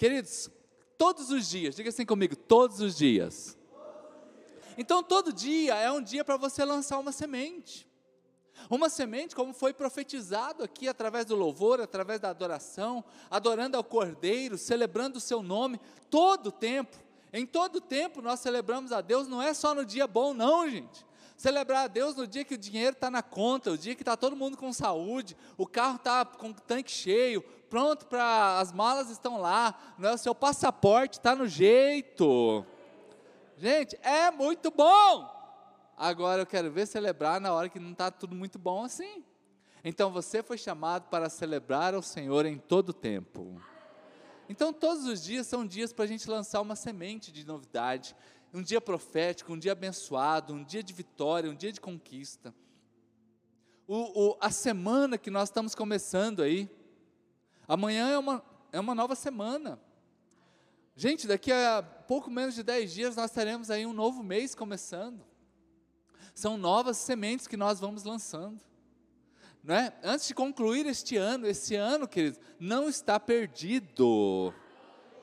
Queridos, todos os dias, diga assim comigo, todos os dias. Então, todo dia é um dia para você lançar uma semente. Uma semente, como foi profetizado aqui através do louvor, através da adoração, adorando ao Cordeiro, celebrando o seu nome, todo tempo. Em todo tempo nós celebramos a Deus, não é só no dia bom, não, gente. Celebrar a Deus no dia que o dinheiro está na conta, o dia que está todo mundo com saúde, o carro está com o tanque cheio, pronto para as malas estão lá, né, o seu passaporte está no jeito. Gente, é muito bom. Agora eu quero ver celebrar na hora que não está tudo muito bom assim. Então você foi chamado para celebrar ao Senhor em todo o tempo. Então todos os dias são dias para a gente lançar uma semente de novidade, um dia profético, um dia abençoado, um dia de vitória, um dia de conquista. O, o, a semana que nós estamos começando aí, amanhã é uma, é uma nova semana. Gente, daqui a pouco menos de 10 dias nós teremos aí um novo mês começando. São novas sementes que nós vamos lançando. Né? Antes de concluir este ano, esse ano, queridos, não está perdido.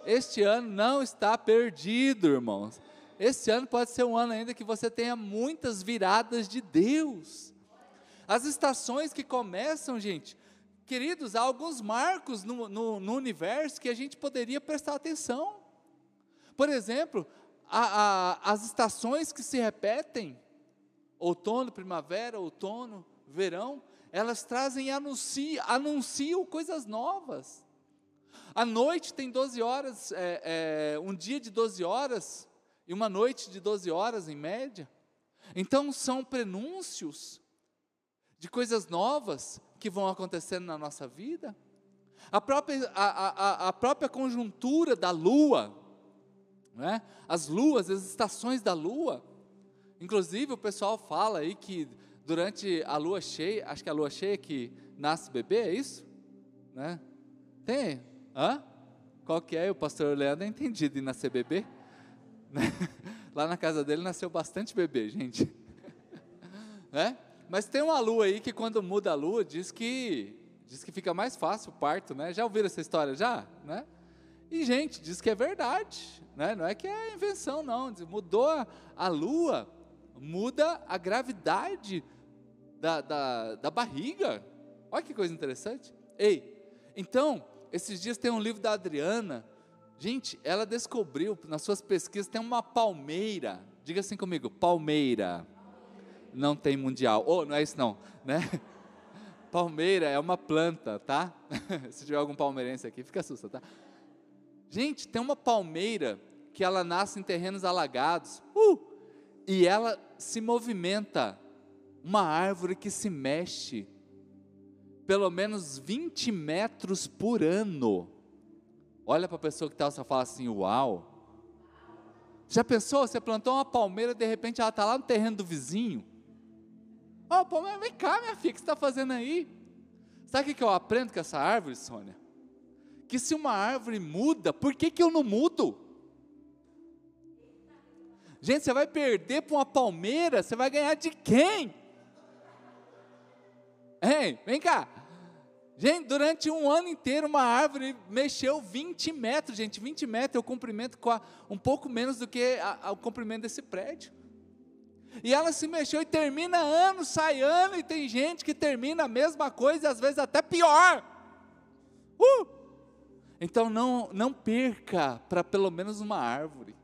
Este ano não está perdido, irmãos. Este ano pode ser um ano ainda que você tenha muitas viradas de Deus. As estações que começam, gente, queridos, há alguns marcos no, no, no universo que a gente poderia prestar atenção. Por exemplo, a, a, as estações que se repetem, outono, primavera, outono, verão, elas trazem e anunciam, anunciam coisas novas. A noite tem 12 horas, é, é, um dia de 12 horas e uma noite de 12 horas em média. Então são prenúncios de coisas novas que vão acontecendo na nossa vida. A própria, a, a, a própria conjuntura da lua, né? as luas, as estações da lua. Inclusive, o pessoal fala aí que durante a lua cheia, acho que é a lua cheia que nasce bebê, é isso? Né? Tem? Hã? Qual que é? O pastor Leandro é entendido em nascer bebê. Lá na casa dele nasceu bastante bebê, gente. né? Mas tem uma lua aí que quando muda a lua diz que diz que fica mais fácil o parto, né? Já ouviram essa história já, né? E, gente, diz que é verdade, né? não é que é invenção, não. Mudou a, a lua, muda a gravidade da, da, da barriga. Olha que coisa interessante. Ei, então, esses dias tem um livro da Adriana. Gente, ela descobriu nas suas pesquisas tem uma palmeira. Diga assim comigo, palmeira. Não tem mundial. Oh, não é isso não, né? Palmeira é uma planta, tá? Se tiver algum palmeirense aqui, fica assustado, tá? Gente, tem uma palmeira que ela nasce em terrenos alagados, uh, e ela se movimenta, uma árvore que se mexe, pelo menos 20 metros por ano. Olha para a pessoa que está, você fala assim: Uau! Já pensou? Você plantou uma palmeira, de repente ela está lá no terreno do vizinho. Ó, oh, palmeira, vem cá, minha filha, o que você está fazendo aí? Sabe o que eu aprendo com essa árvore, Sônia? que se uma árvore muda, por que, que eu não mudo? Gente, você vai perder para uma palmeira, você vai ganhar de quem? Hein, vem cá. Gente, durante um ano inteiro uma árvore mexeu 20 metros, gente, 20 metros é o comprimento, um pouco menos do que a, a, o comprimento desse prédio. E ela se mexeu e termina ano, sai ano, e tem gente que termina a mesma coisa e às vezes até pior. Uh! Então não, não perca para pelo menos uma árvore.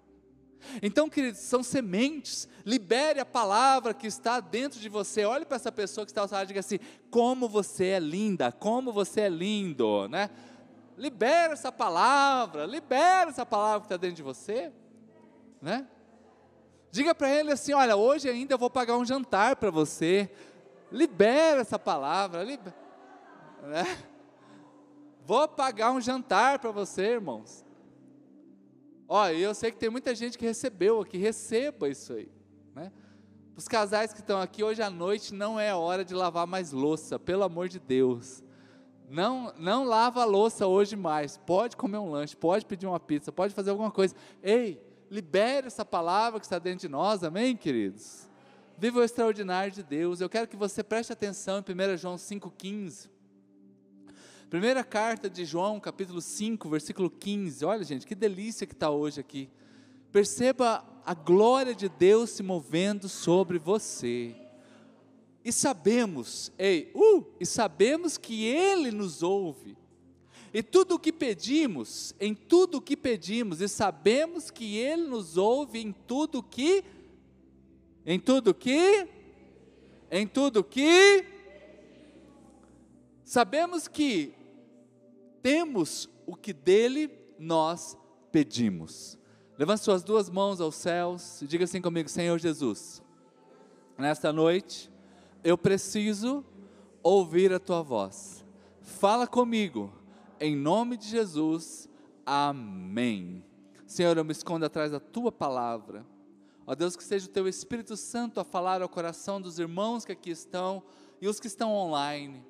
Então, queridos, são sementes. Libere a palavra que está dentro de você. Olhe para essa pessoa que está ao seu lado e diga assim: como você é linda, como você é lindo, né? Libera essa palavra, libera essa palavra que está dentro de você, né? Diga para ele assim: olha, hoje ainda eu vou pagar um jantar para você. Libera essa palavra, libera, né? Vou pagar um jantar para você, irmãos. Olha, eu sei que tem muita gente que recebeu aqui, receba isso aí. Né? Os casais que estão aqui hoje à noite não é hora de lavar mais louça, pelo amor de Deus. Não, não lava a louça hoje mais. Pode comer um lanche, pode pedir uma pizza, pode fazer alguma coisa. Ei, libere essa palavra que está dentro de nós, amém, queridos? Viva o extraordinário de Deus. Eu quero que você preste atenção em 1 João 5,15. Primeira carta de João, capítulo 5, versículo 15. Olha, gente, que delícia que está hoje aqui. Perceba a glória de Deus se movendo sobre você. E sabemos, ei, uh, e sabemos que Ele nos ouve. E tudo o que pedimos, em tudo o que pedimos, e sabemos que Ele nos ouve em tudo o que, em tudo que, em tudo que, sabemos que temos o que dele nós pedimos. Levante suas duas mãos aos céus e diga assim comigo: Senhor Jesus, nesta noite eu preciso ouvir a tua voz. Fala comigo, em nome de Jesus, amém. Senhor, eu me escondo atrás da tua palavra. Ó Deus, que seja o teu Espírito Santo a falar ao coração dos irmãos que aqui estão e os que estão online.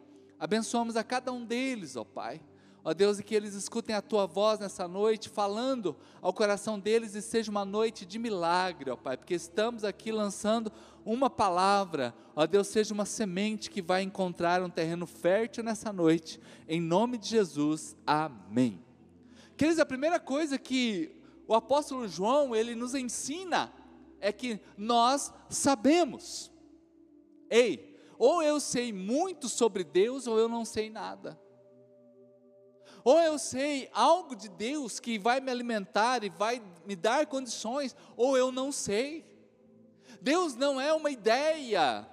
Abençoamos a cada um deles, ó Pai. Ó Deus, e que eles escutem a tua voz nessa noite, falando ao coração deles e seja uma noite de milagre, ó Pai, porque estamos aqui lançando uma palavra, ó Deus, seja uma semente que vai encontrar um terreno fértil nessa noite, em nome de Jesus, amém. Queridos, a primeira coisa que o apóstolo João, ele nos ensina, é que nós sabemos, ei, ou eu sei muito sobre Deus, ou eu não sei nada. Ou eu sei algo de Deus que vai me alimentar e vai me dar condições, ou eu não sei. Deus não é uma ideia,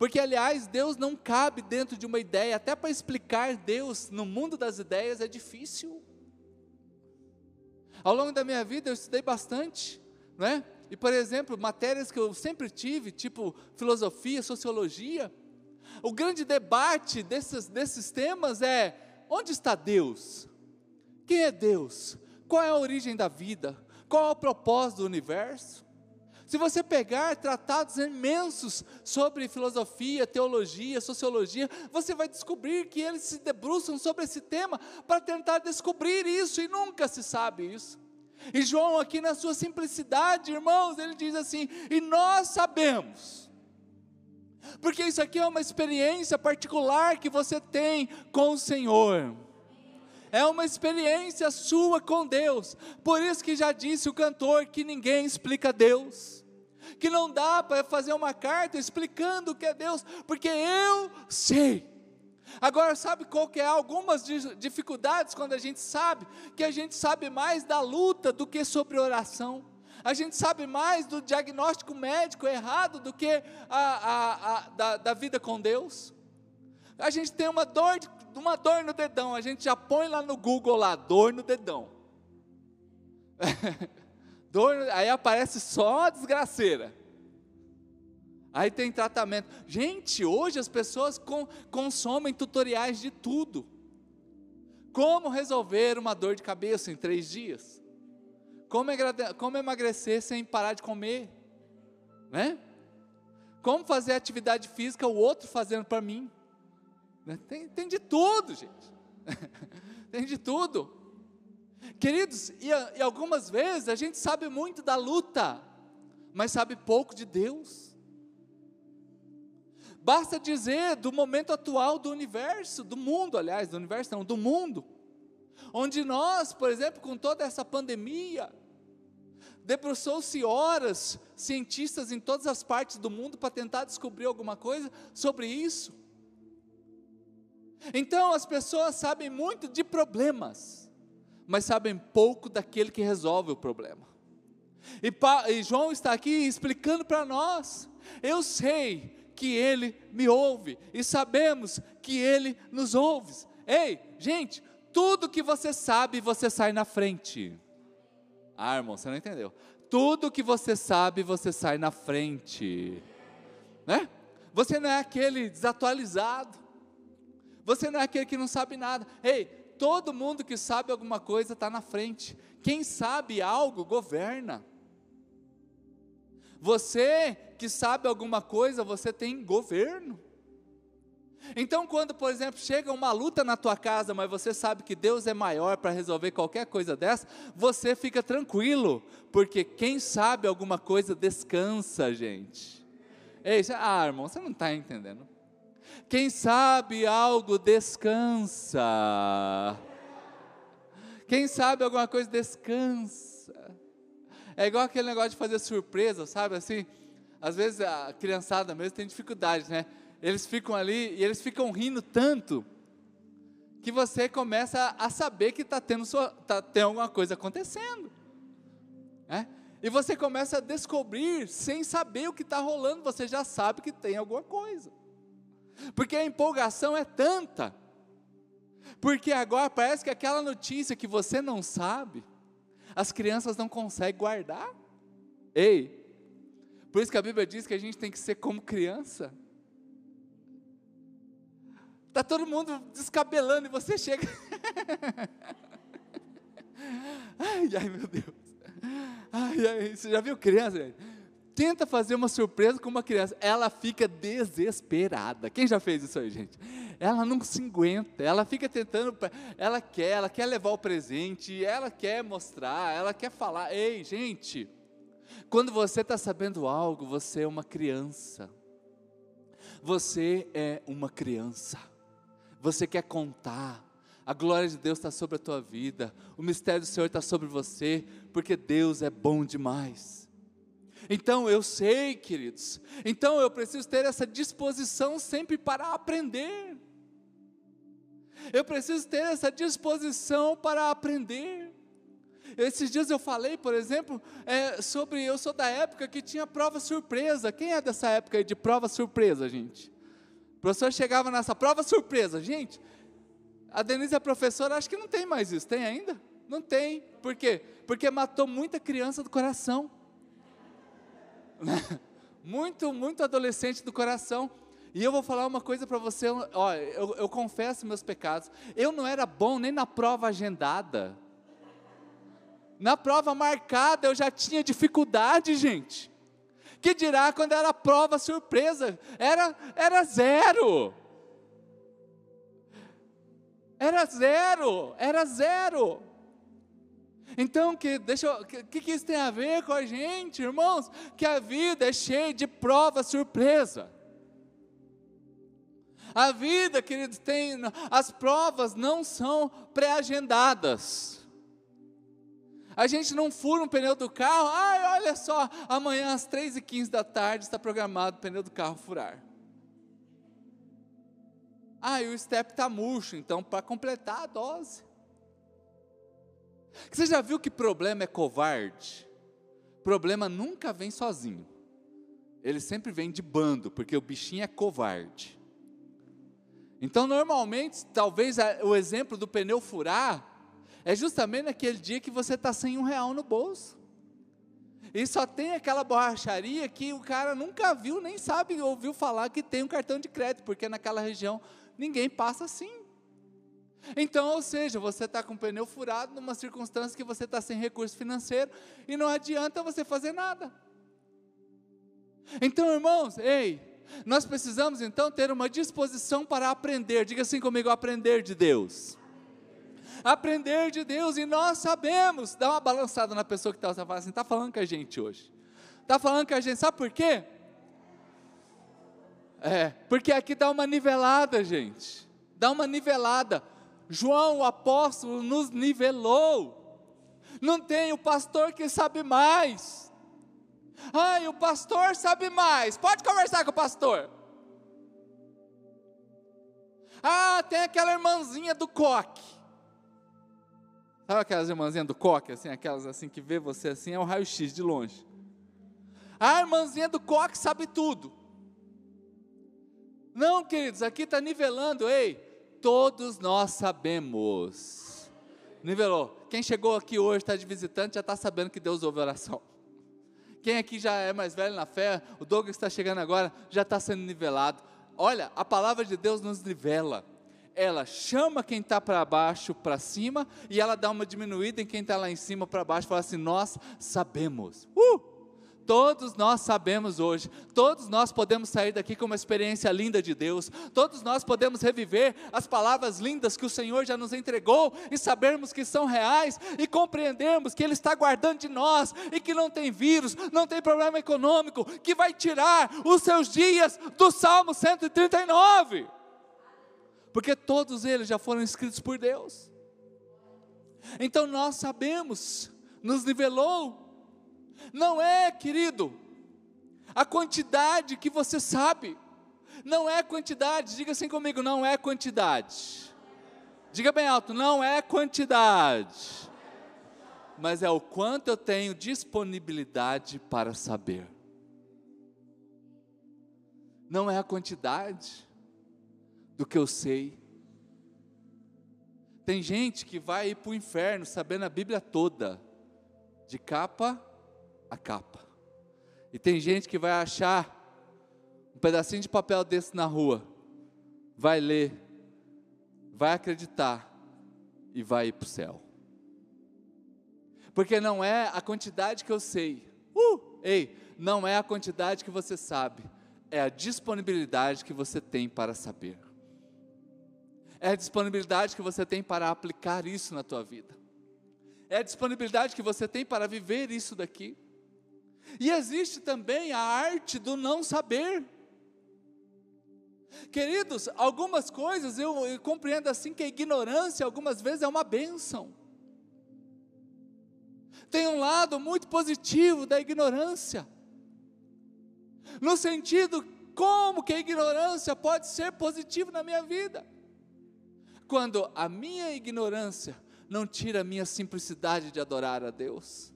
porque aliás, Deus não cabe dentro de uma ideia, até para explicar Deus no mundo das ideias é difícil. Ao longo da minha vida eu estudei bastante, não é? E por exemplo, matérias que eu sempre tive, tipo filosofia, sociologia, o grande debate desses, desses temas é onde está Deus? Quem é Deus? Qual é a origem da vida? Qual é o propósito do universo? Se você pegar tratados imensos sobre filosofia, teologia, sociologia, você vai descobrir que eles se debruçam sobre esse tema para tentar descobrir isso e nunca se sabe isso. E João, aqui na sua simplicidade, irmãos, ele diz assim: e nós sabemos porque isso aqui é uma experiência particular que você tem com o Senhor. É uma experiência sua com Deus. Por isso que já disse o cantor que ninguém explica Deus. Que não dá para fazer uma carta explicando o que é Deus, porque eu sei. Agora, sabe qual que é algumas dificuldades quando a gente sabe que a gente sabe mais da luta do que sobre oração? A gente sabe mais do diagnóstico médico errado do que a, a, a da, da, vida com Deus. A gente tem uma dor, uma dor no dedão, a gente já põe lá no Google lá, dor no dedão. dor, aí aparece só a desgraceira. Aí tem tratamento. Gente, hoje as pessoas com, consomem tutoriais de tudo. Como resolver uma dor de cabeça em três dias? Como, como emagrecer sem parar de comer? Né? Como fazer atividade física, o outro fazendo para mim? Né? Tem, tem de tudo, gente. tem de tudo. Queridos, e, e algumas vezes a gente sabe muito da luta, mas sabe pouco de Deus. Basta dizer do momento atual do universo, do mundo, aliás, do universo não, do mundo, onde nós, por exemplo, com toda essa pandemia, debruçou-se horas, cientistas em todas as partes do mundo, para tentar descobrir alguma coisa sobre isso. Então as pessoas sabem muito de problemas, mas sabem pouco daquele que resolve o problema. E, e João está aqui explicando para nós: eu sei que Ele me ouve, e sabemos que Ele nos ouve. Ei, gente, tudo que você sabe, você sai na frente. Ah, irmão, você não entendeu. Tudo que você sabe, você sai na frente. Né? Você não é aquele desatualizado. Você não é aquele que não sabe nada. Ei, todo mundo que sabe alguma coisa está na frente. Quem sabe algo, governa. Você que sabe alguma coisa, você tem governo. Então, quando, por exemplo, chega uma luta na tua casa, mas você sabe que Deus é maior para resolver qualquer coisa dessa, você fica tranquilo, porque quem sabe alguma coisa descansa, gente. Ei, ah, irmão, você não está entendendo. Quem sabe algo descansa. Quem sabe alguma coisa descansa. É igual aquele negócio de fazer surpresa, sabe assim? Às vezes a criançada mesmo tem dificuldade, né? Eles ficam ali e eles ficam rindo tanto que você começa a saber que está tendo, sua, tá, tem alguma coisa acontecendo. Né? E você começa a descobrir, sem saber o que está rolando, você já sabe que tem alguma coisa. Porque a empolgação é tanta. Porque agora parece que aquela notícia que você não sabe, as crianças não conseguem guardar. Ei, por isso que a Bíblia diz que a gente tem que ser como criança. Está todo mundo descabelando e você chega. ai, ai, meu Deus. Ai, ai, você já viu criança? Tenta fazer uma surpresa com uma criança, ela fica desesperada. Quem já fez isso aí, gente? Ela não se aguenta, ela fica tentando, ela quer, ela quer levar o presente, ela quer mostrar, ela quer falar. Ei, gente, quando você está sabendo algo, você é uma criança. Você é uma criança você quer contar, a glória de Deus está sobre a tua vida, o mistério do Senhor está sobre você, porque Deus é bom demais. Então eu sei, queridos, então eu preciso ter essa disposição sempre para aprender. Eu preciso ter essa disposição para aprender. Esses dias eu falei, por exemplo, é, sobre. Eu sou da época que tinha prova surpresa. Quem é dessa época de prova surpresa, gente? O professor chegava nessa prova surpresa. Gente, a Denise é professora, acho que não tem mais isso. Tem ainda? Não tem. Por quê? Porque matou muita criança do coração. muito, muito adolescente do coração. E eu vou falar uma coisa para você, ó, eu, eu confesso meus pecados. Eu não era bom nem na prova agendada. Na prova marcada eu já tinha dificuldade, gente. Que dirá quando era prova surpresa? Era, era zero. Era zero, era zero. Então, que, deixa o que, que isso tem a ver com a gente, irmãos? Que a vida é cheia de prova surpresa. A vida, queridos, tem, as provas não são pré-agendadas. A gente não fura um pneu do carro, ai, olha só, amanhã às 3h15 da tarde está programado o pneu do carro furar. Ah, e o step está murcho, então para completar a dose. Você já viu que problema é covarde? Problema nunca vem sozinho. Ele sempre vem de bando, porque o bichinho é covarde. Então, normalmente, talvez o exemplo do pneu furar é justamente naquele dia que você está sem um real no bolso. E só tem aquela borracharia que o cara nunca viu, nem sabe, ouviu falar que tem um cartão de crédito, porque naquela região ninguém passa assim. Então, ou seja, você está com o pneu furado numa circunstância que você está sem recurso financeiro e não adianta você fazer nada. Então, irmãos, ei, nós precisamos então ter uma disposição para aprender. Diga assim comigo: aprender de Deus. Aprender de Deus, e nós sabemos, dá uma balançada na pessoa que está falando assim, está falando com a gente hoje, está falando com a gente, sabe por quê? É, porque aqui dá uma nivelada, gente, dá uma nivelada, João, o apóstolo, nos nivelou, não tem o pastor que sabe mais, ai, o pastor sabe mais, pode conversar com o pastor, ah, tem aquela irmãzinha do coque, Sabe aquelas irmãzinhas do coque, assim, aquelas assim que vê você assim, é o raio-x de longe. A irmãzinha do coque sabe tudo. Não, queridos, aqui está nivelando, ei, todos nós sabemos. Nivelou. Quem chegou aqui hoje, está de visitante, já está sabendo que Deus ouve oração. Quem aqui já é mais velho na fé, o Douglas está chegando agora, já está sendo nivelado. Olha, a palavra de Deus nos nivela ela chama quem está para baixo para cima e ela dá uma diminuída em quem está lá em cima para baixo, fala assim: Nós sabemos. Uh! Todos nós sabemos hoje, todos nós podemos sair daqui com uma experiência linda de Deus, todos nós podemos reviver as palavras lindas que o Senhor já nos entregou e sabermos que são reais e compreendermos que Ele está guardando de nós e que não tem vírus, não tem problema econômico, que vai tirar os seus dias do Salmo 139, porque todos eles já foram escritos por Deus. Então nós sabemos, nos nivelou não é, querido, a quantidade que você sabe, não é quantidade, diga assim comigo, não é quantidade. Diga bem alto, não é quantidade, mas é o quanto eu tenho disponibilidade para saber. Não é a quantidade do que eu sei. Tem gente que vai ir para o inferno sabendo a Bíblia toda, de capa a capa. E tem gente que vai achar um pedacinho de papel desse na rua, vai ler, vai acreditar e vai ir para o céu. Porque não é a quantidade que eu sei, uh, ei, não é a quantidade que você sabe, é a disponibilidade que você tem para saber. É a disponibilidade que você tem para aplicar isso na tua vida. É a disponibilidade que você tem para viver isso daqui. E existe também a arte do não saber. Queridos, algumas coisas eu, eu, compreendo assim que a ignorância algumas vezes é uma bênção. Tem um lado muito positivo da ignorância. No sentido, como que a ignorância pode ser positiva na minha vida? Quando a minha ignorância não tira a minha simplicidade de adorar a Deus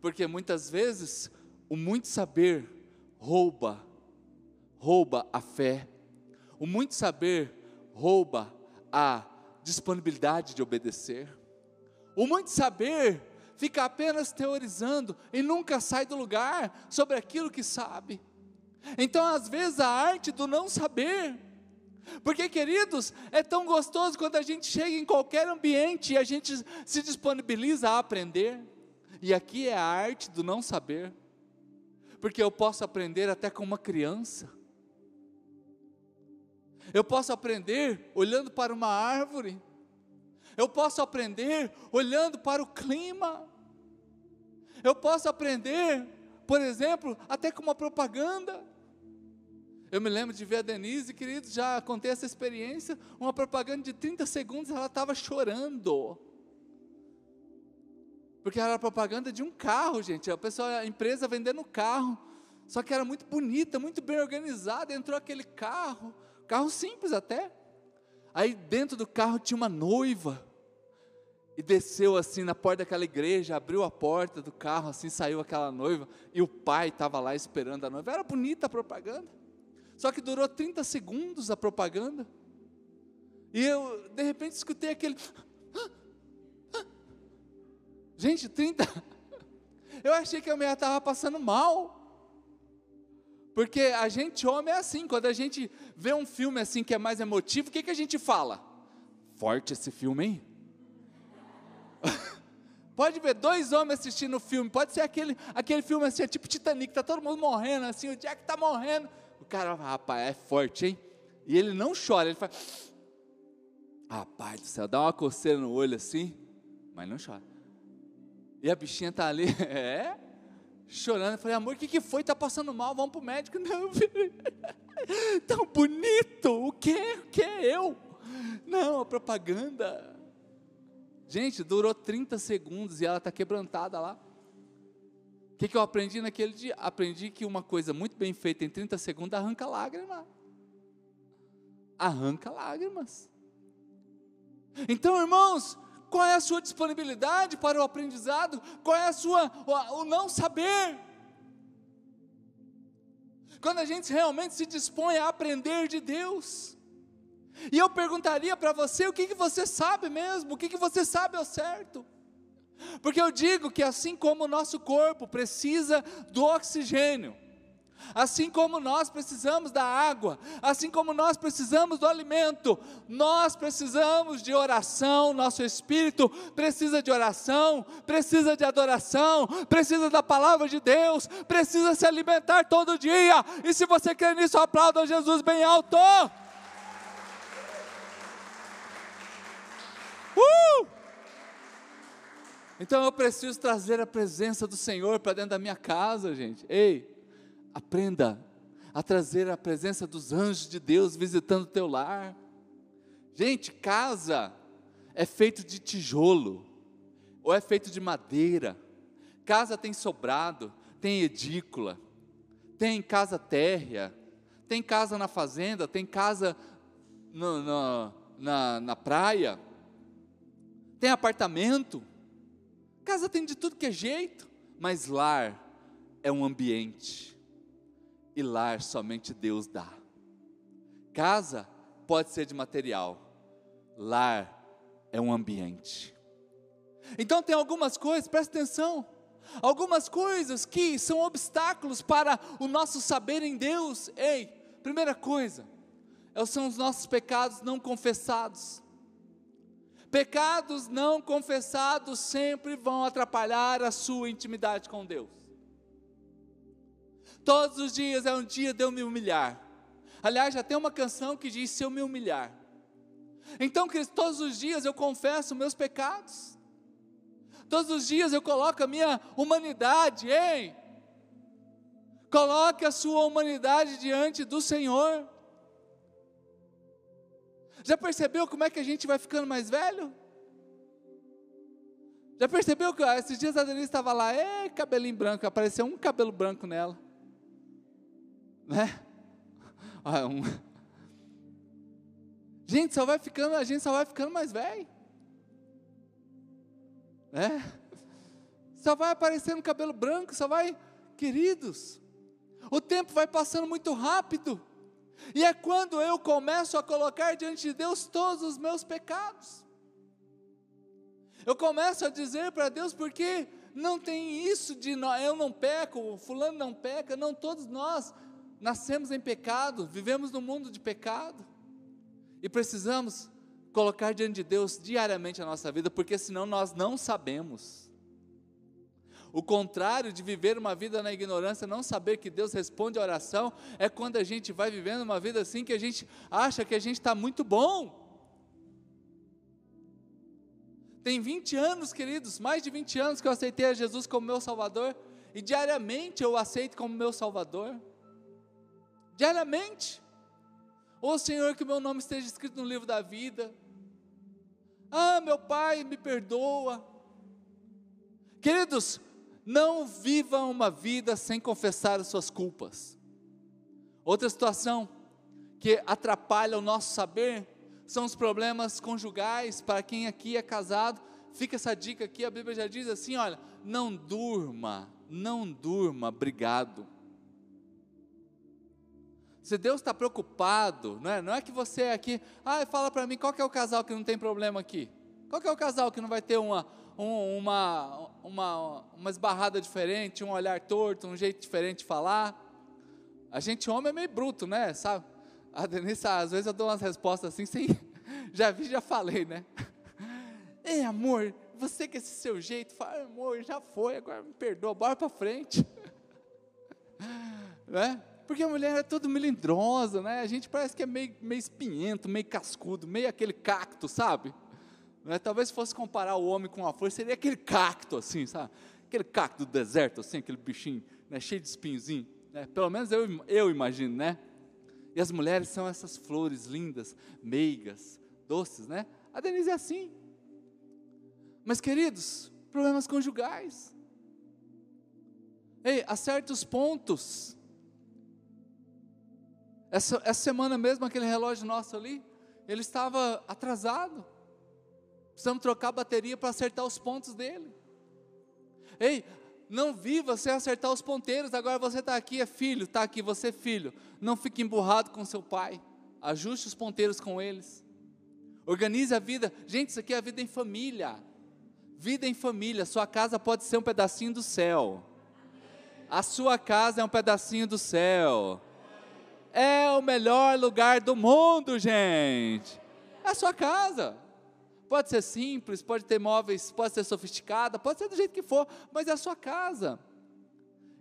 porque muitas vezes o muito saber rouba, rouba a fé, o muito saber rouba a disponibilidade de obedecer, o muito saber fica apenas teorizando e nunca sai do lugar sobre aquilo que sabe. Então, às vezes, a arte do não saber, porque, queridos, é tão gostoso quando a gente chega em qualquer ambiente e a gente se disponibiliza a aprender. E aqui é a arte do não saber, porque eu posso aprender até com uma criança. Eu posso aprender olhando para uma árvore. Eu posso aprender olhando para o clima. Eu posso aprender, por exemplo, até com uma propaganda. Eu me lembro de ver a Denise, queridos, já contei essa experiência, uma propaganda de 30 segundos, ela estava chorando. Porque era propaganda de um carro, gente. A pessoa, a empresa vendendo carro. Só que era muito bonita, muito bem organizada. Entrou aquele carro, carro simples até. Aí dentro do carro tinha uma noiva. E desceu assim na porta daquela igreja, abriu a porta do carro, assim saiu aquela noiva. E o pai estava lá esperando a noiva. Era bonita a propaganda. Só que durou 30 segundos a propaganda. E eu, de repente, escutei aquele. Gente, 30. Eu achei que a mulher estava passando mal. Porque a gente, homem, é assim. Quando a gente vê um filme assim que é mais emotivo, o que, que a gente fala? Forte esse filme, hein? Pode ver dois homens assistindo o filme. Pode ser aquele, aquele filme assim, é tipo Titanic, tá todo mundo morrendo assim, o Jack tá morrendo. O cara, rapaz, é forte, hein? E ele não chora, ele faz. Rapaz do céu, dá uma coceira no olho assim, mas não chora. E a bichinha tá ali, é, chorando. Eu falei, amor, o que, que foi? Tá passando mal, vamos pro médico. Não, filho, tão bonito, o que? O que é eu? Não, a propaganda. Gente, durou 30 segundos e ela está quebrantada lá. O que, que eu aprendi naquele dia? Aprendi que uma coisa muito bem feita em 30 segundos arranca lágrima. Arranca lágrimas. Então, irmãos, qual é a sua disponibilidade para o aprendizado? Qual é a sua o, o não saber? Quando a gente realmente se dispõe a aprender de Deus. E eu perguntaria para você o que, que você sabe mesmo, o que, que você sabe ao certo. Porque eu digo que assim como o nosso corpo precisa do oxigênio, Assim como nós precisamos da água, assim como nós precisamos do alimento, nós precisamos de oração, nosso espírito precisa de oração, precisa de adoração, precisa da palavra de Deus, precisa se alimentar todo dia. E se você crê nisso, aplauda Jesus bem alto. Uh! Então eu preciso trazer a presença do Senhor para dentro da minha casa, gente. Ei, Aprenda a trazer a presença dos anjos de Deus visitando o teu lar. Gente, casa é feito de tijolo ou é feito de madeira. Casa tem sobrado, tem edícula, tem casa térrea, tem casa na fazenda, tem casa no, no, na, na praia, tem apartamento. Casa tem de tudo que é jeito, mas lar é um ambiente e lar somente Deus dá. Casa pode ser de material, lar é um ambiente. Então tem algumas coisas, presta atenção, algumas coisas que são obstáculos para o nosso saber em Deus. Ei, primeira coisa, é são os nossos pecados não confessados. Pecados não confessados sempre vão atrapalhar a sua intimidade com Deus. Todos os dias é um dia de eu me humilhar. Aliás, já tem uma canção que diz: Se eu me humilhar. Então, Cristo, todos os dias eu confesso meus pecados. Todos os dias eu coloco a minha humanidade, ei. Coloque a sua humanidade diante do Senhor. Já percebeu como é que a gente vai ficando mais velho? Já percebeu que esses dias a Denise estava lá, é cabelinho branco, apareceu um cabelo branco nela né? Gente, só vai ficando, a gente só vai ficando mais velho. Né? Só vai aparecendo cabelo branco, só vai, queridos. O tempo vai passando muito rápido. E é quando eu começo a colocar diante de Deus todos os meus pecados. Eu começo a dizer para Deus, porque não tem isso de eu não peco, fulano não peca, não, todos nós nascemos em pecado, vivemos num mundo de pecado, e precisamos colocar diante de Deus diariamente a nossa vida, porque senão nós não sabemos. O contrário de viver uma vida na ignorância, não saber que Deus responde a oração, é quando a gente vai vivendo uma vida assim que a gente acha que a gente está muito bom. Tem 20 anos, queridos, mais de 20 anos que eu aceitei a Jesus como meu Salvador, e diariamente eu aceito como meu Salvador diariamente. Ô Senhor, que o meu nome esteja escrito no livro da vida. Ah, meu Pai, me perdoa. Queridos, não vivam uma vida sem confessar as suas culpas. Outra situação que atrapalha o nosso saber são os problemas conjugais. Para quem aqui é casado, fica essa dica aqui. A Bíblia já diz assim: olha, não durma, não durma, obrigado. Se Deus está preocupado, não é, não é que você é aqui, ah, fala para mim qual é o casal que não tem problema aqui? Qual é o casal que não vai ter uma, um, uma, uma, uma esbarrada diferente, um olhar torto, um jeito diferente de falar? A gente homem é meio bruto, né? Sabe? A Denise, às vezes eu dou umas respostas assim, sem, já vi, já falei, né? Ei, amor, você com esse seu jeito, fala, amor, já foi, agora me perdoa, bora para frente. né? Porque a mulher é toda melindrosa, né? A gente parece que é meio, meio espinhento, meio cascudo, meio aquele cacto, sabe? Né? Talvez se fosse comparar o homem com a flor, seria aquele cacto, assim, sabe? Aquele cacto do deserto, assim, aquele bichinho, né? cheio de espinhozinho. Né? Pelo menos eu, eu imagino, né? E as mulheres são essas flores lindas, meigas, doces, né? A Denise é assim. Mas, queridos, problemas conjugais. Ei, há certos pontos essa, essa semana mesmo, aquele relógio nosso ali, ele estava atrasado. Precisamos trocar a bateria para acertar os pontos dele. Ei, não viva sem acertar os ponteiros. Agora você está aqui, é filho, está aqui, você é filho. Não fique emburrado com seu pai. Ajuste os ponteiros com eles. Organize a vida. Gente, isso aqui é a vida em família. Vida em família. Sua casa pode ser um pedacinho do céu. a sua casa é um pedacinho do céu. É o melhor lugar do mundo, gente. É a sua casa. Pode ser simples, pode ter móveis, pode ser sofisticada, pode ser do jeito que for, mas é a sua casa.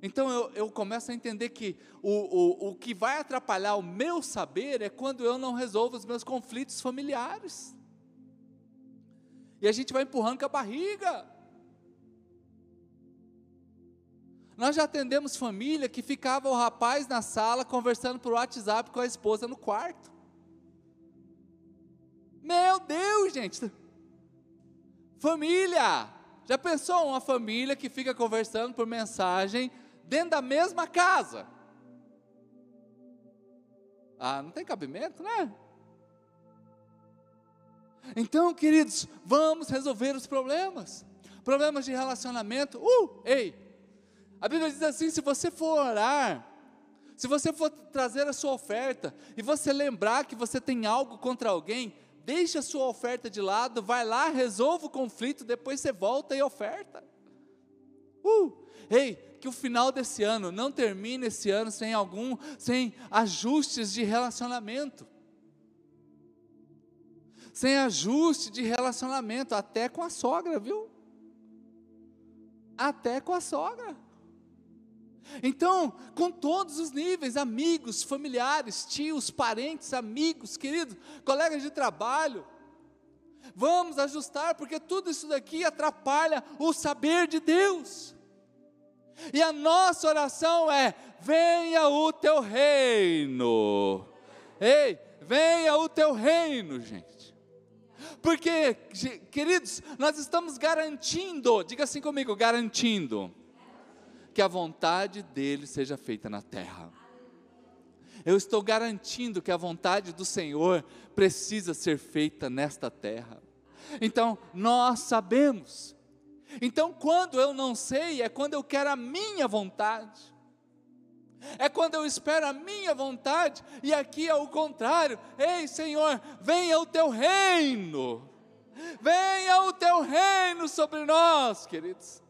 Então eu, eu começo a entender que o, o, o que vai atrapalhar o meu saber é quando eu não resolvo os meus conflitos familiares. E a gente vai empurrando com a barriga. Nós já atendemos família que ficava o rapaz na sala conversando por WhatsApp com a esposa no quarto. Meu Deus, gente! Família! Já pensou uma família que fica conversando por mensagem dentro da mesma casa? Ah, não tem cabimento, né? Então, queridos, vamos resolver os problemas. Problemas de relacionamento. Uh, ei! A Bíblia diz assim: se você for orar, se você for trazer a sua oferta, e você lembrar que você tem algo contra alguém, deixe a sua oferta de lado, vai lá, resolva o conflito, depois você volta e oferta. Uh, ei, que o final desse ano não termine esse ano sem algum, sem ajustes de relacionamento sem ajuste de relacionamento, até com a sogra, viu? Até com a sogra. Então, com todos os níveis, amigos, familiares, tios, parentes, amigos, queridos, colegas de trabalho, vamos ajustar, porque tudo isso daqui atrapalha o saber de Deus. E a nossa oração é: venha o teu reino. Ei, venha o teu reino, gente. Porque, queridos, nós estamos garantindo, diga assim comigo, garantindo, que a vontade dele seja feita na terra. Eu estou garantindo que a vontade do Senhor precisa ser feita nesta terra. Então, nós sabemos. Então, quando eu não sei, é quando eu quero a minha vontade é quando eu espero a minha vontade, e aqui é o contrário. Ei, Senhor, venha o teu reino, venha o teu reino sobre nós, queridos.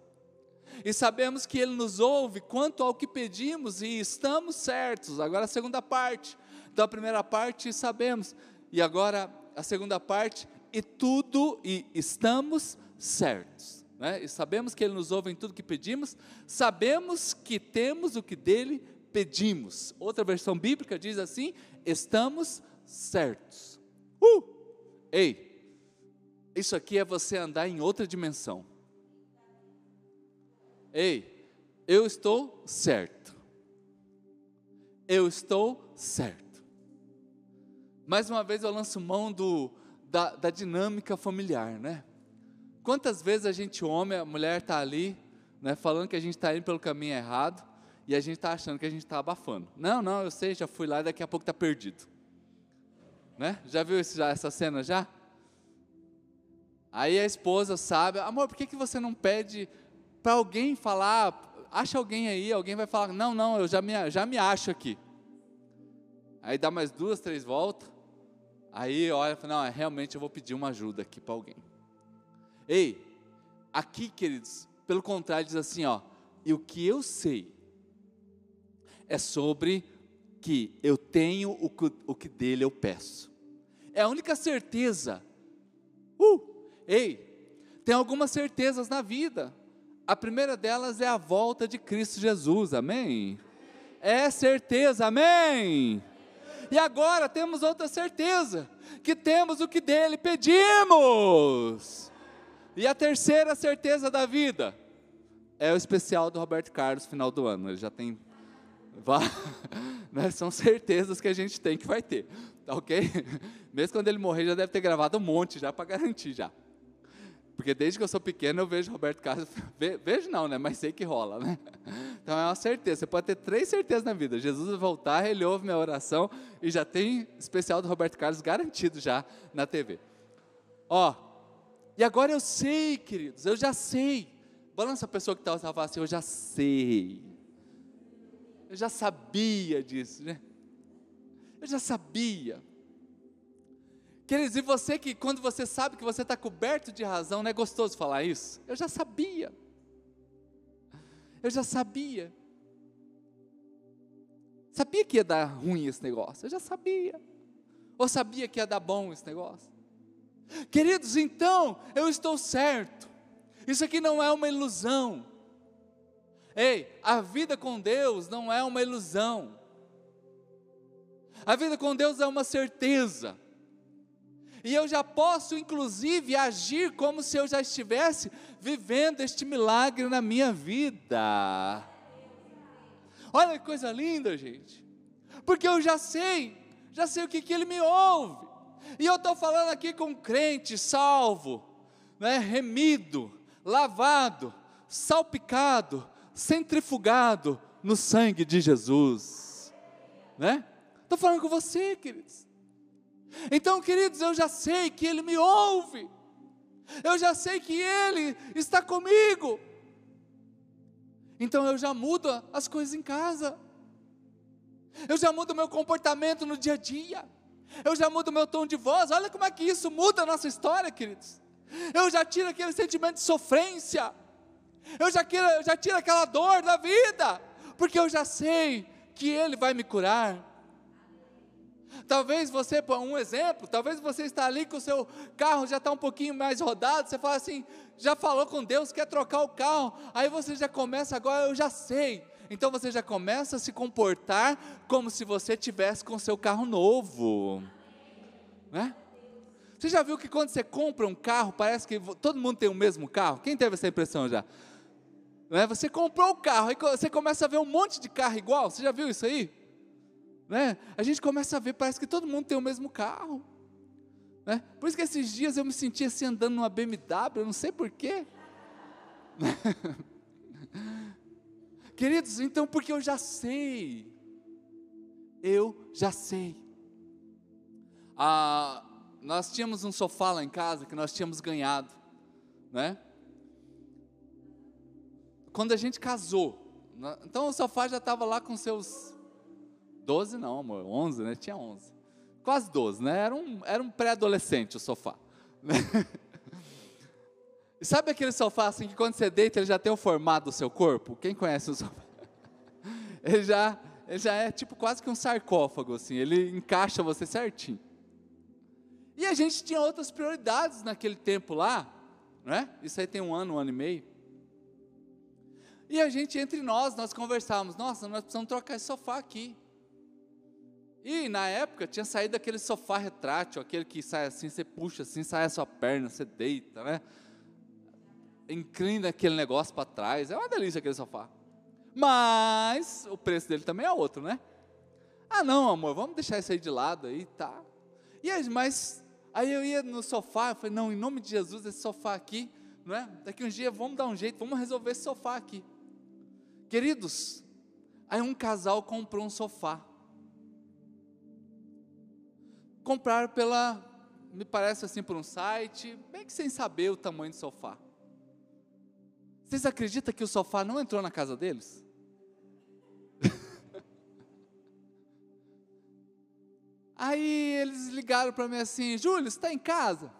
E sabemos que Ele nos ouve quanto ao que pedimos e estamos certos. Agora a segunda parte. Então a primeira parte sabemos, e agora a segunda parte, e tudo, e estamos certos. Né? E sabemos que Ele nos ouve em tudo que pedimos, sabemos que temos o que dele pedimos. Outra versão bíblica diz assim: estamos certos. Uh! Ei, isso aqui é você andar em outra dimensão. Ei, eu estou certo. Eu estou certo. Mais uma vez eu lanço mão do, da, da dinâmica familiar, né? Quantas vezes a gente, homem, a mulher está ali, né, falando que a gente está indo pelo caminho errado, e a gente está achando que a gente está abafando. Não, não, eu sei, já fui lá e daqui a pouco está perdido. Né? Já viu esse, já, essa cena já? Aí a esposa sabe, amor, por que, que você não pede para alguém falar? Acha alguém aí, alguém vai falar, não, não, eu já me, já me acho aqui. Aí dá mais duas, três voltas. Aí olha, não, é, realmente eu vou pedir uma ajuda aqui para alguém. Ei, aqui, queridos, pelo contrário, diz assim, ó, e o que eu sei, é sobre que eu tenho o que, o que dele eu peço. É a única certeza. Uh, ei, tem algumas certezas na vida. A primeira delas é a volta de Cristo Jesus, amém? É certeza, amém? E agora temos outra certeza, que temos o que dele pedimos. E a terceira certeza da vida é o especial do Roberto Carlos, final do ano. Ele já tem né, são certezas que a gente tem que vai ter, tá ok? Mesmo quando ele morrer, já deve ter gravado um monte já para garantir já. Porque desde que eu sou pequeno eu vejo Roberto Carlos, vejo não, né? Mas sei que rola, né? Então é uma certeza. Você pode ter três certezas na vida. Jesus vai voltar, ele ouve minha oração e já tem especial do Roberto Carlos garantido já na TV. Ó, e agora eu sei, queridos, eu já sei. Balança a pessoa que está e fala assim, eu já sei. Eu já sabia disso, né? Eu já sabia. Queridos, e você que quando você sabe que você está coberto de razão, não é gostoso falar isso? Eu já sabia. Eu já sabia. Sabia que ia dar ruim esse negócio, eu já sabia. Ou sabia que ia dar bom esse negócio? Queridos, então eu estou certo. Isso aqui não é uma ilusão. Ei, a vida com Deus não é uma ilusão. A vida com Deus é uma certeza. E eu já posso, inclusive, agir como se eu já estivesse vivendo este milagre na minha vida. Olha que coisa linda, gente. Porque eu já sei, já sei o que, que Ele me ouve. E eu estou falando aqui com um crente salvo, né, remido, lavado, salpicado, centrifugado no sangue de Jesus. Né? Estou falando com você, queridos. Então, queridos, eu já sei que Ele me ouve, eu já sei que Ele está comigo, então eu já mudo as coisas em casa, eu já mudo o meu comportamento no dia a dia, eu já mudo o meu tom de voz, olha como é que isso muda a nossa história, queridos. Eu já tiro aquele sentimento de sofrência, eu já, quero, eu já tiro aquela dor da vida, porque eu já sei que Ele vai me curar. Talvez você, um exemplo, talvez você está ali com o seu carro já está um pouquinho mais rodado, você fala assim, já falou com Deus, quer trocar o carro, aí você já começa agora, eu já sei. Então você já começa a se comportar como se você tivesse com seu carro novo. Né? Você já viu que quando você compra um carro, parece que todo mundo tem o mesmo carro? Quem teve essa impressão já? Né? Você comprou o carro, aí você começa a ver um monte de carro igual, você já viu isso aí? Né? A gente começa a ver, parece que todo mundo tem o mesmo carro. Né? Por isso que esses dias eu me senti assim andando numa BMW, eu não sei porquê. Queridos, então porque eu já sei, eu já sei. Ah, nós tínhamos um sofá lá em casa que nós tínhamos ganhado, né? Quando a gente casou, então o sofá já estava lá com seus 12 não, amor, 11, né? Tinha 11. Quase 12, né? Era um, era um pré-adolescente o sofá. E sabe aquele sofá assim que quando você deita ele já tem o formato do seu corpo? Quem conhece o sofá? Ele já, ele já é tipo quase que um sarcófago assim, ele encaixa você certinho. E a gente tinha outras prioridades naquele tempo lá, né? Isso aí tem um ano, um ano e meio. E a gente entre nós, nós conversávamos, nossa, nós precisamos trocar esse sofá aqui. E na época tinha saído aquele sofá retrátil, aquele que sai assim, você puxa assim, sai a sua perna, você deita, né? Inclina aquele negócio para trás. É uma delícia aquele sofá. Mas o preço dele também é outro, né? Ah, não, amor, vamos deixar isso aí de lado aí, tá? E aí, mas aí eu ia no sofá, eu falei, não, em nome de Jesus, esse sofá aqui, não é? Daqui uns dias vamos dar um jeito, vamos resolver esse sofá aqui. Queridos, aí um casal comprou um sofá compraram pela, me parece assim, por um site, bem que sem saber o tamanho do sofá. Vocês acreditam que o sofá não entrou na casa deles? Aí eles ligaram para mim assim, Júlio, está em casa?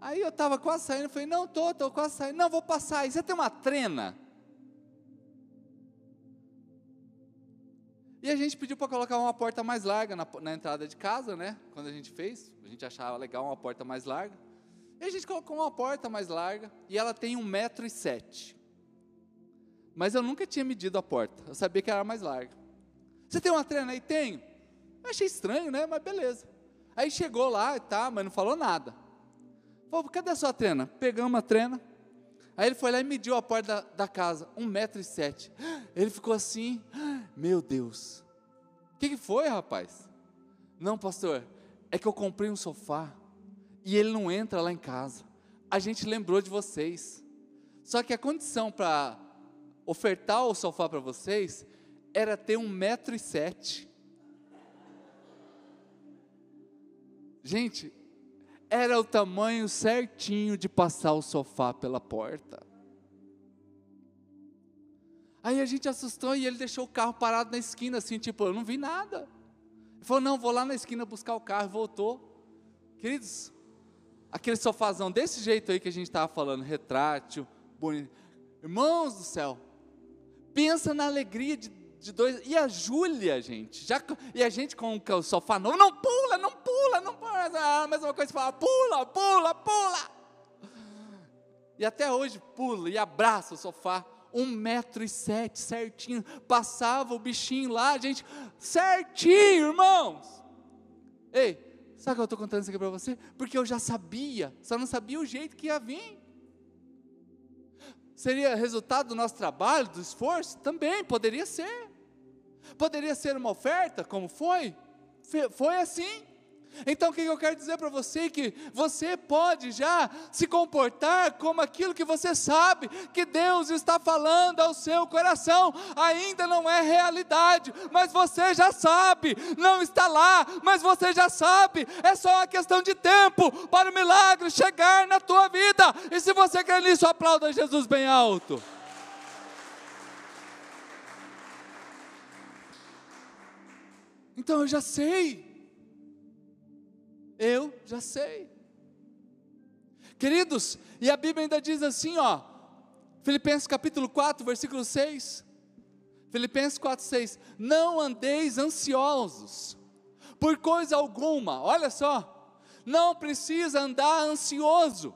Aí eu estava quase saindo, falei, não, estou, estou quase saindo, não, vou passar. E você tem uma trena? E a gente pediu para colocar uma porta mais larga na, na, entrada de casa, né? Quando a gente fez, a gente achava legal uma porta mais larga. E a gente colocou uma porta mais larga e ela tem um metro e sete. Mas eu nunca tinha medido a porta. Eu sabia que era mais larga. Você tem uma trena aí? Tenho. Eu achei estranho, né? Mas beleza. Aí chegou lá e tá, mas não falou nada. Falou, cadê a sua trena? Pegamos a trena. Aí ele foi lá e mediu a porta da, da casa, um metro e sete. Ele ficou assim, meu Deus, o que, que foi, rapaz? Não, pastor, é que eu comprei um sofá e ele não entra lá em casa. A gente lembrou de vocês. Só que a condição para ofertar o sofá para vocês era ter um metro e sete. Gente, era o tamanho certinho de passar o sofá pela porta. Aí a gente assustou e ele deixou o carro parado na esquina, assim, tipo, eu não vi nada. Ele falou, não, vou lá na esquina buscar o carro, voltou. Queridos, aquele sofazão desse jeito aí que a gente estava falando, retrátil, bonito. Irmãos do céu, pensa na alegria de, de dois. E a Júlia, gente, já, e a gente com o sofá novo, não pula, não pula, não pula. A mesma coisa, fala, pula, pula, pula. E até hoje pula e abraça o sofá. Um metro e sete, certinho. Passava o bichinho lá, gente, certinho, irmãos. Ei, sabe que eu estou contando isso aqui para você? Porque eu já sabia, só não sabia o jeito que ia vir. Seria resultado do nosso trabalho, do esforço? Também, poderia ser. Poderia ser uma oferta, como foi? Foi assim. Então o que eu quero dizer para você? Que você pode já se comportar como aquilo que você sabe que Deus está falando ao seu coração, ainda não é realidade, mas você já sabe, não está lá, mas você já sabe, é só uma questão de tempo para o milagre chegar na tua vida, e se você quer nisso, aplauda Jesus bem alto. Então eu já sei, eu já sei. Queridos, e a Bíblia ainda diz assim, ó, Filipenses capítulo 4, versículo 6. Filipenses 4, 6. Não andeis ansiosos por coisa alguma, olha só, não precisa andar ansioso,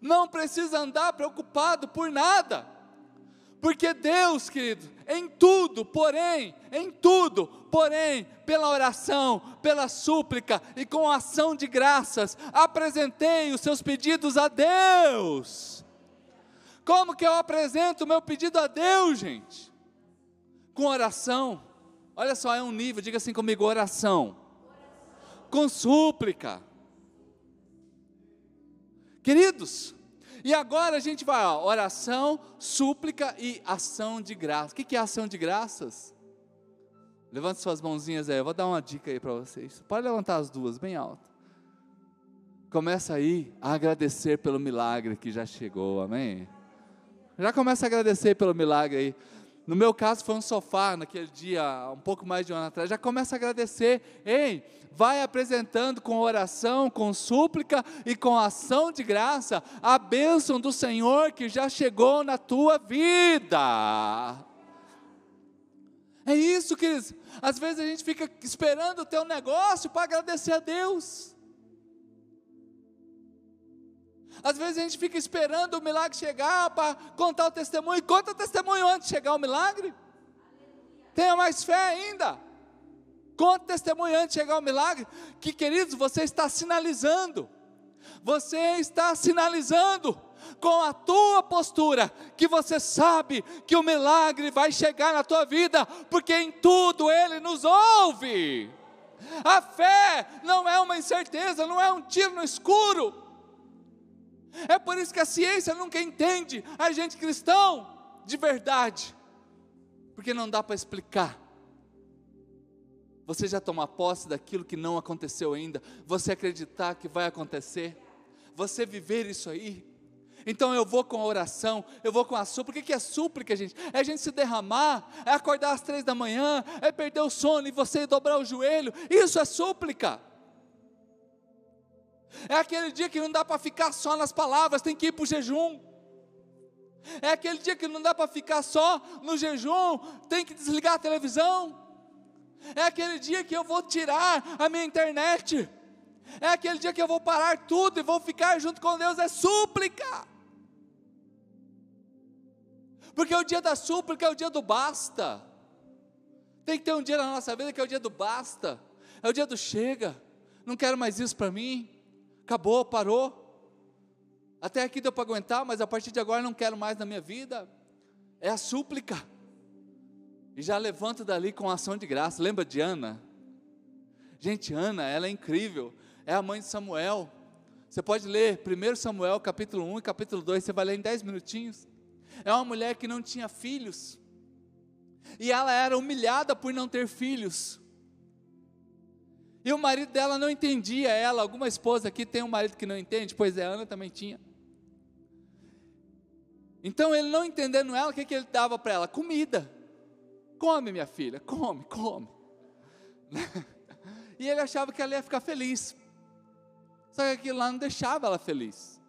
não precisa andar preocupado por nada, porque Deus, querido, em tudo, porém, em tudo, porém, pela oração, pela súplica e com ação de graças, apresentei os seus pedidos a Deus. Como que eu apresento o meu pedido a Deus, gente? Com oração. Olha só, é um nível, diga assim comigo: oração. Com súplica. Queridos, e agora a gente vai, ó, oração, súplica e ação de graça. O que é ação de graças? Levante suas mãozinhas aí, eu vou dar uma dica aí para vocês. Pode levantar as duas, bem alto. Começa aí a agradecer pelo milagre que já chegou, amém? Já começa a agradecer pelo milagre aí. No meu caso foi um sofá naquele dia, um pouco mais de um ano atrás. Já começa a agradecer. Ei, vai apresentando com oração, com súplica e com ação de graça a bênção do Senhor que já chegou na tua vida. É isso, queridos. Às vezes a gente fica esperando o teu negócio para agradecer a Deus. Às vezes a gente fica esperando o milagre chegar para contar o testemunho. Conta o testemunho antes de chegar o milagre. Tenha mais fé ainda. Conta o testemunho antes de chegar o milagre. Que queridos, você está sinalizando. Você está sinalizando com a tua postura que você sabe que o milagre vai chegar na tua vida, porque em tudo ele nos ouve. A fé não é uma incerteza, não é um tiro no escuro. É por isso que a ciência nunca entende a gente cristão de verdade, porque não dá para explicar. Você já toma posse daquilo que não aconteceu ainda, você acreditar que vai acontecer, você viver isso aí. Então eu vou com a oração, eu vou com a súplica. O que é súplica, gente? É a gente se derramar, é acordar às três da manhã, é perder o sono e você dobrar o joelho. Isso é súplica. É aquele dia que não dá para ficar só nas palavras, tem que ir para o jejum. É aquele dia que não dá para ficar só no jejum, tem que desligar a televisão. É aquele dia que eu vou tirar a minha internet. É aquele dia que eu vou parar tudo e vou ficar junto com Deus. É súplica. Porque o dia da súplica é o dia do basta. Tem que ter um dia na nossa vida que é o dia do basta. É o dia do chega. Não quero mais isso para mim acabou, parou. Até aqui deu para aguentar, mas a partir de agora não quero mais na minha vida. É a súplica. E já levanto dali com ação de graça. Lembra de Ana? Gente, Ana, ela é incrível. É a mãe de Samuel. Você pode ler 1 Samuel capítulo 1 e capítulo 2, você vai ler em 10 minutinhos. É uma mulher que não tinha filhos. E ela era humilhada por não ter filhos. E o marido dela não entendia ela. Alguma esposa aqui tem um marido que não entende? Pois é, Ana também tinha. Então ele não entendendo ela, o que, que ele dava para ela? Comida. Come, minha filha, come, come. e ele achava que ela ia ficar feliz. Só que aquilo lá não deixava ela feliz.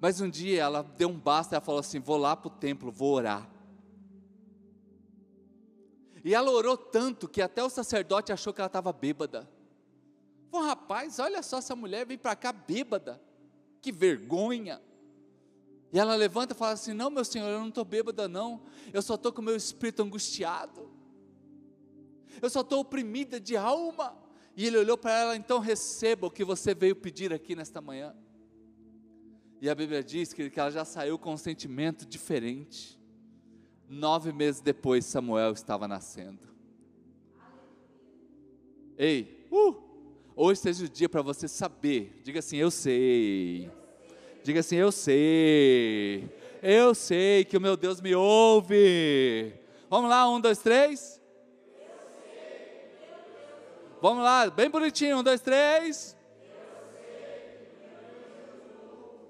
Mas um dia ela deu um basta, ela falou assim: vou lá para o templo, vou orar. E ela orou tanto que até o sacerdote achou que ela estava bêbada. Pô, rapaz, olha só, essa mulher vem para cá bêbada. Que vergonha. E ela levanta e fala assim: Não, meu senhor, eu não estou bêbada, não. Eu só estou com o meu espírito angustiado. Eu só estou oprimida de alma. E ele olhou para ela: Então receba o que você veio pedir aqui nesta manhã. E a Bíblia diz que ela já saiu com um sentimento diferente. Nove meses depois, Samuel estava nascendo. Ei, uh, hoje seja o dia para você saber. Diga assim: Eu sei. Diga assim: Eu sei. Eu sei que o meu Deus me ouve. Vamos lá, um, dois, três. Vamos lá, bem bonitinho, um, dois, três.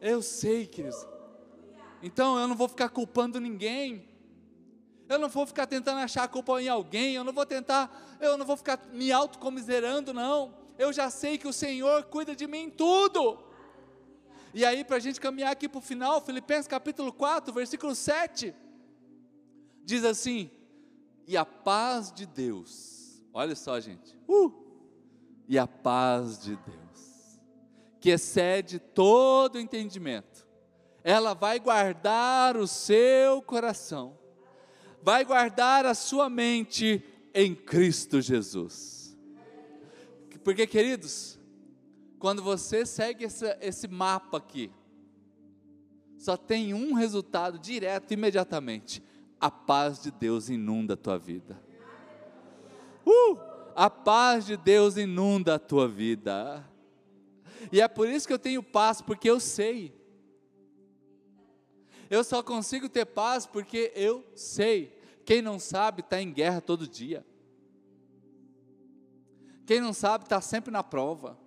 Eu sei, queridos. Então eu não vou ficar culpando ninguém. Eu não vou ficar tentando achar a culpa em alguém. Eu não vou tentar, eu não vou ficar me autocomiserando, não. Eu já sei que o Senhor cuida de mim em tudo. E aí, para a gente caminhar aqui para o final, Filipenses capítulo 4, versículo 7, diz assim: E a paz de Deus, olha só, gente, uh, e a paz de Deus que excede todo entendimento. Ela vai guardar o seu coração, vai guardar a sua mente em Cristo Jesus. Porque, queridos, quando você segue esse, mapa aqui, só tem um resultado direto, imediatamente: a paz de Deus inunda a tua vida. Uh! A paz de Deus inunda a tua vida. E é por isso que eu tenho paz, porque eu sei. Eu só consigo ter paz porque eu sei. Quem não sabe está em guerra todo dia. Quem não sabe está sempre na prova.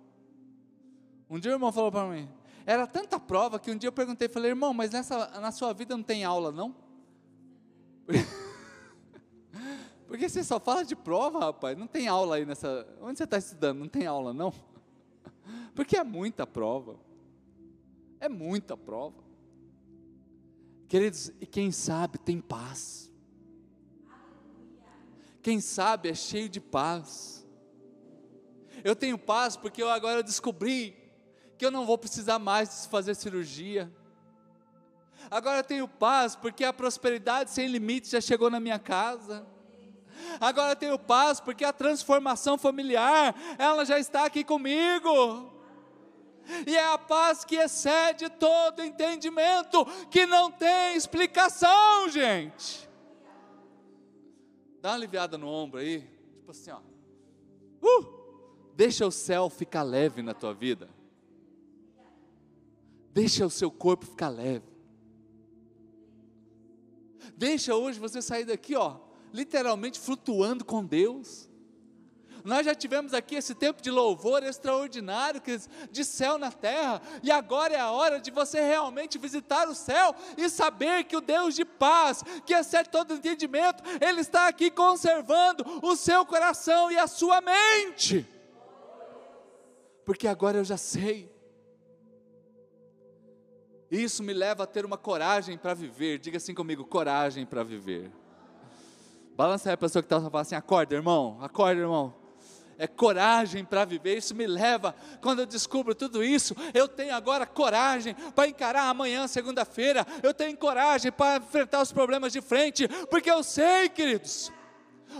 Um dia o irmão falou para mim, era tanta prova que um dia eu perguntei, falei, irmão, mas nessa, na sua vida não tem aula, não? Porque você só fala de prova, rapaz, não tem aula aí nessa. Onde você está estudando? Não tem aula, não? Porque é muita prova. É muita prova. Queridos, e quem sabe tem paz. Quem sabe é cheio de paz. Eu tenho paz porque eu agora descobri que eu não vou precisar mais fazer cirurgia. Agora eu tenho paz porque a prosperidade sem limites já chegou na minha casa. Agora eu tenho paz porque a transformação familiar, ela já está aqui comigo e é a paz que excede todo entendimento, que não tem explicação, gente. Dá uma aliviada no ombro aí, tipo assim, ó. Uh, deixa o céu ficar leve na tua vida. Deixa o seu corpo ficar leve. Deixa hoje você sair daqui, ó, literalmente flutuando com Deus. Nós já tivemos aqui esse tempo de louvor extraordinário, de céu na terra, e agora é a hora de você realmente visitar o céu e saber que o Deus de paz, que excede todo entendimento, Ele está aqui conservando o seu coração e a sua mente. Porque agora eu já sei. Isso me leva a ter uma coragem para viver. Diga assim comigo: coragem para viver. Balança aí a pessoa que está falando assim: acorda, irmão, acorda, irmão é coragem para viver. Isso me leva, quando eu descubro tudo isso, eu tenho agora coragem para encarar amanhã, segunda-feira. Eu tenho coragem para enfrentar os problemas de frente, porque eu sei, queridos.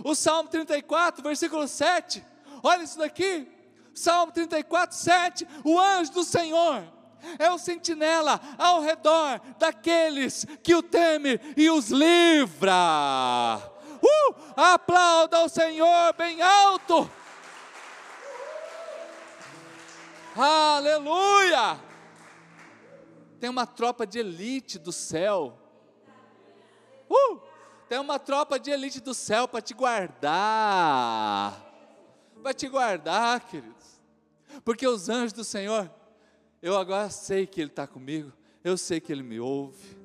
O Salmo 34, versículo 7. Olha isso daqui. Salmo 34, 7. O anjo do Senhor é o sentinela ao redor daqueles que o temem e os livra. Uh, aplauda o Senhor bem alto. Aleluia! Tem uma tropa de elite do céu. Uh! Tem uma tropa de elite do céu para te guardar. Para te guardar, queridos. Porque os anjos do Senhor, eu agora sei que Ele está comigo. Eu sei que Ele me ouve.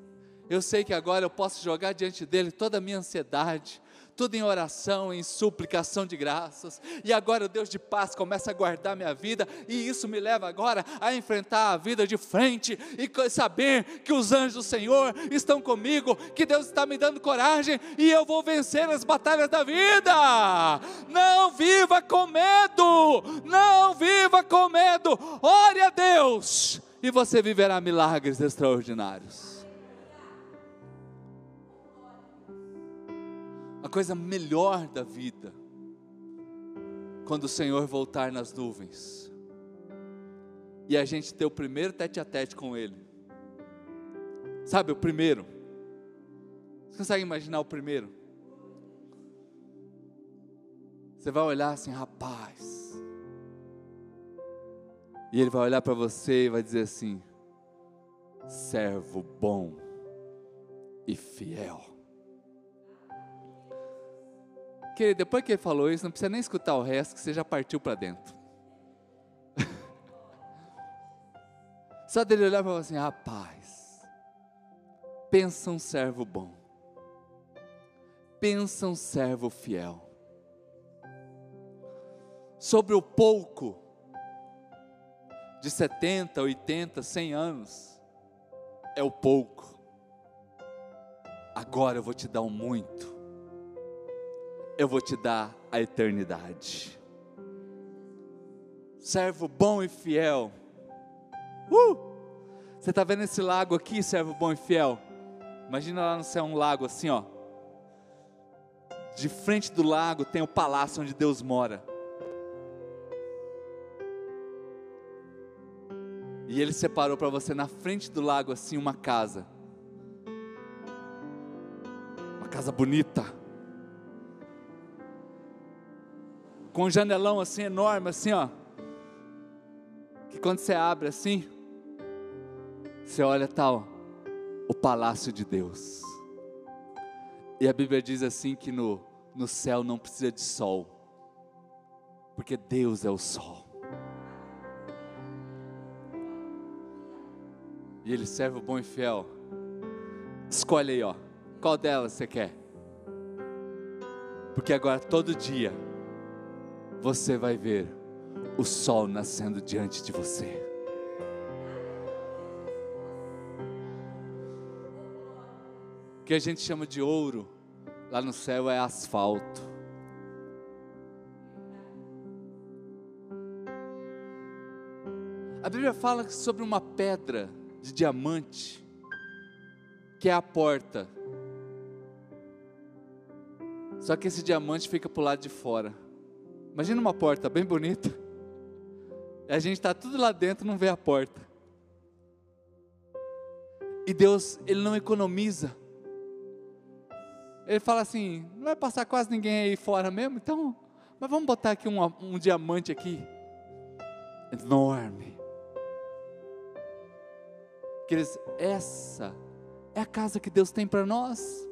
eu sei que agora eu posso jogar diante dele toda a minha ansiedade, tudo em oração, em suplicação de graças. E agora o Deus de paz começa a guardar minha vida, e isso me leva agora a enfrentar a vida de frente e saber que os anjos do Senhor estão comigo, que Deus está me dando coragem e eu vou vencer as batalhas da vida. Não viva com medo, não viva com medo. Ore a Deus e você viverá milagres extraordinários. Coisa melhor da vida, quando o Senhor voltar nas nuvens, e a gente ter o primeiro tete a tete com Ele. Sabe, o primeiro. Você consegue imaginar o primeiro? Você vai olhar assim, rapaz. E ele vai olhar para você e vai dizer assim: servo bom e fiel. Querido, depois que ele falou isso, não precisa nem escutar o resto, que você já partiu para dentro. Só dele olhar para você assim, rapaz, pensa um servo bom, pensa um servo fiel. Sobre o pouco, de 70, 80, 100 anos, é o pouco. Agora eu vou te dar um muito eu vou te dar a eternidade. Servo bom e fiel. Uh! Você está vendo esse lago aqui, servo bom e fiel? Imagina lá no céu um lago assim, ó. De frente do lago tem o palácio onde Deus mora. E ele separou para você na frente do lago assim uma casa. Uma casa bonita com um janelão assim enorme, assim, ó. Que quando você abre assim, você olha tal, o palácio de Deus. E a Bíblia diz assim que no, no céu não precisa de sol, porque Deus é o sol. E Ele serve o bom e fiel. Escolhe aí, ó. Qual delas você quer? Porque agora todo dia você vai ver o sol nascendo diante de você. O que a gente chama de ouro, lá no céu é asfalto. A Bíblia fala sobre uma pedra de diamante, que é a porta. Só que esse diamante fica para o lado de fora. Imagina uma porta bem bonita. E a gente está tudo lá dentro, não vê a porta. E Deus, Ele não economiza. Ele fala assim: não vai passar quase ninguém aí fora mesmo, então, mas vamos botar aqui um, um diamante aqui, enorme. Queridos, essa é a casa que Deus tem para nós.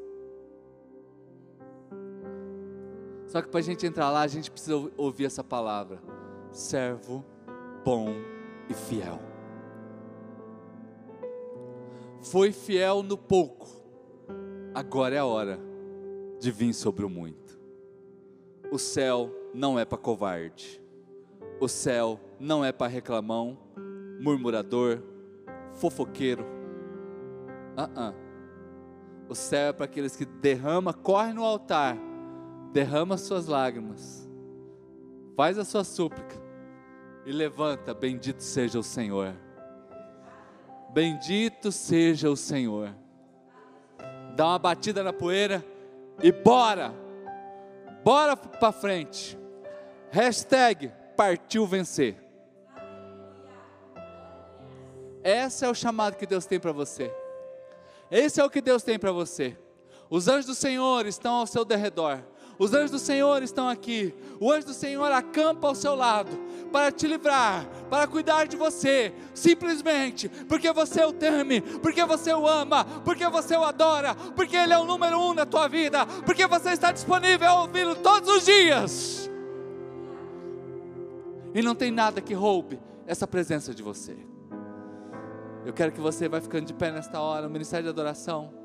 Só que para a gente entrar lá, a gente precisa ouvir essa palavra: servo bom e fiel. Foi fiel no pouco, agora é a hora de vir sobre o muito. O céu não é para covarde, o céu não é para reclamão, murmurador, fofoqueiro. Uh -uh. O céu é para aqueles que derrama, corre no altar derrama suas lágrimas, faz a sua súplica e levanta, bendito seja o Senhor. Bendito seja o Senhor. Dá uma batida na poeira e bora, bora para frente. Hashtag partiu vencer. Esse é o chamado que Deus tem para você. Esse é o que Deus tem para você. Os anjos do Senhor estão ao seu derredor. Os anjos do Senhor estão aqui. O anjo do Senhor acampa ao seu lado para te livrar, para cuidar de você, simplesmente porque você o teme, porque você o ama, porque você o adora, porque Ele é o número um na tua vida, porque você está disponível a ouvi-lo todos os dias. E não tem nada que roube essa presença de você. Eu quero que você vá ficando de pé nesta hora, o ministério de adoração.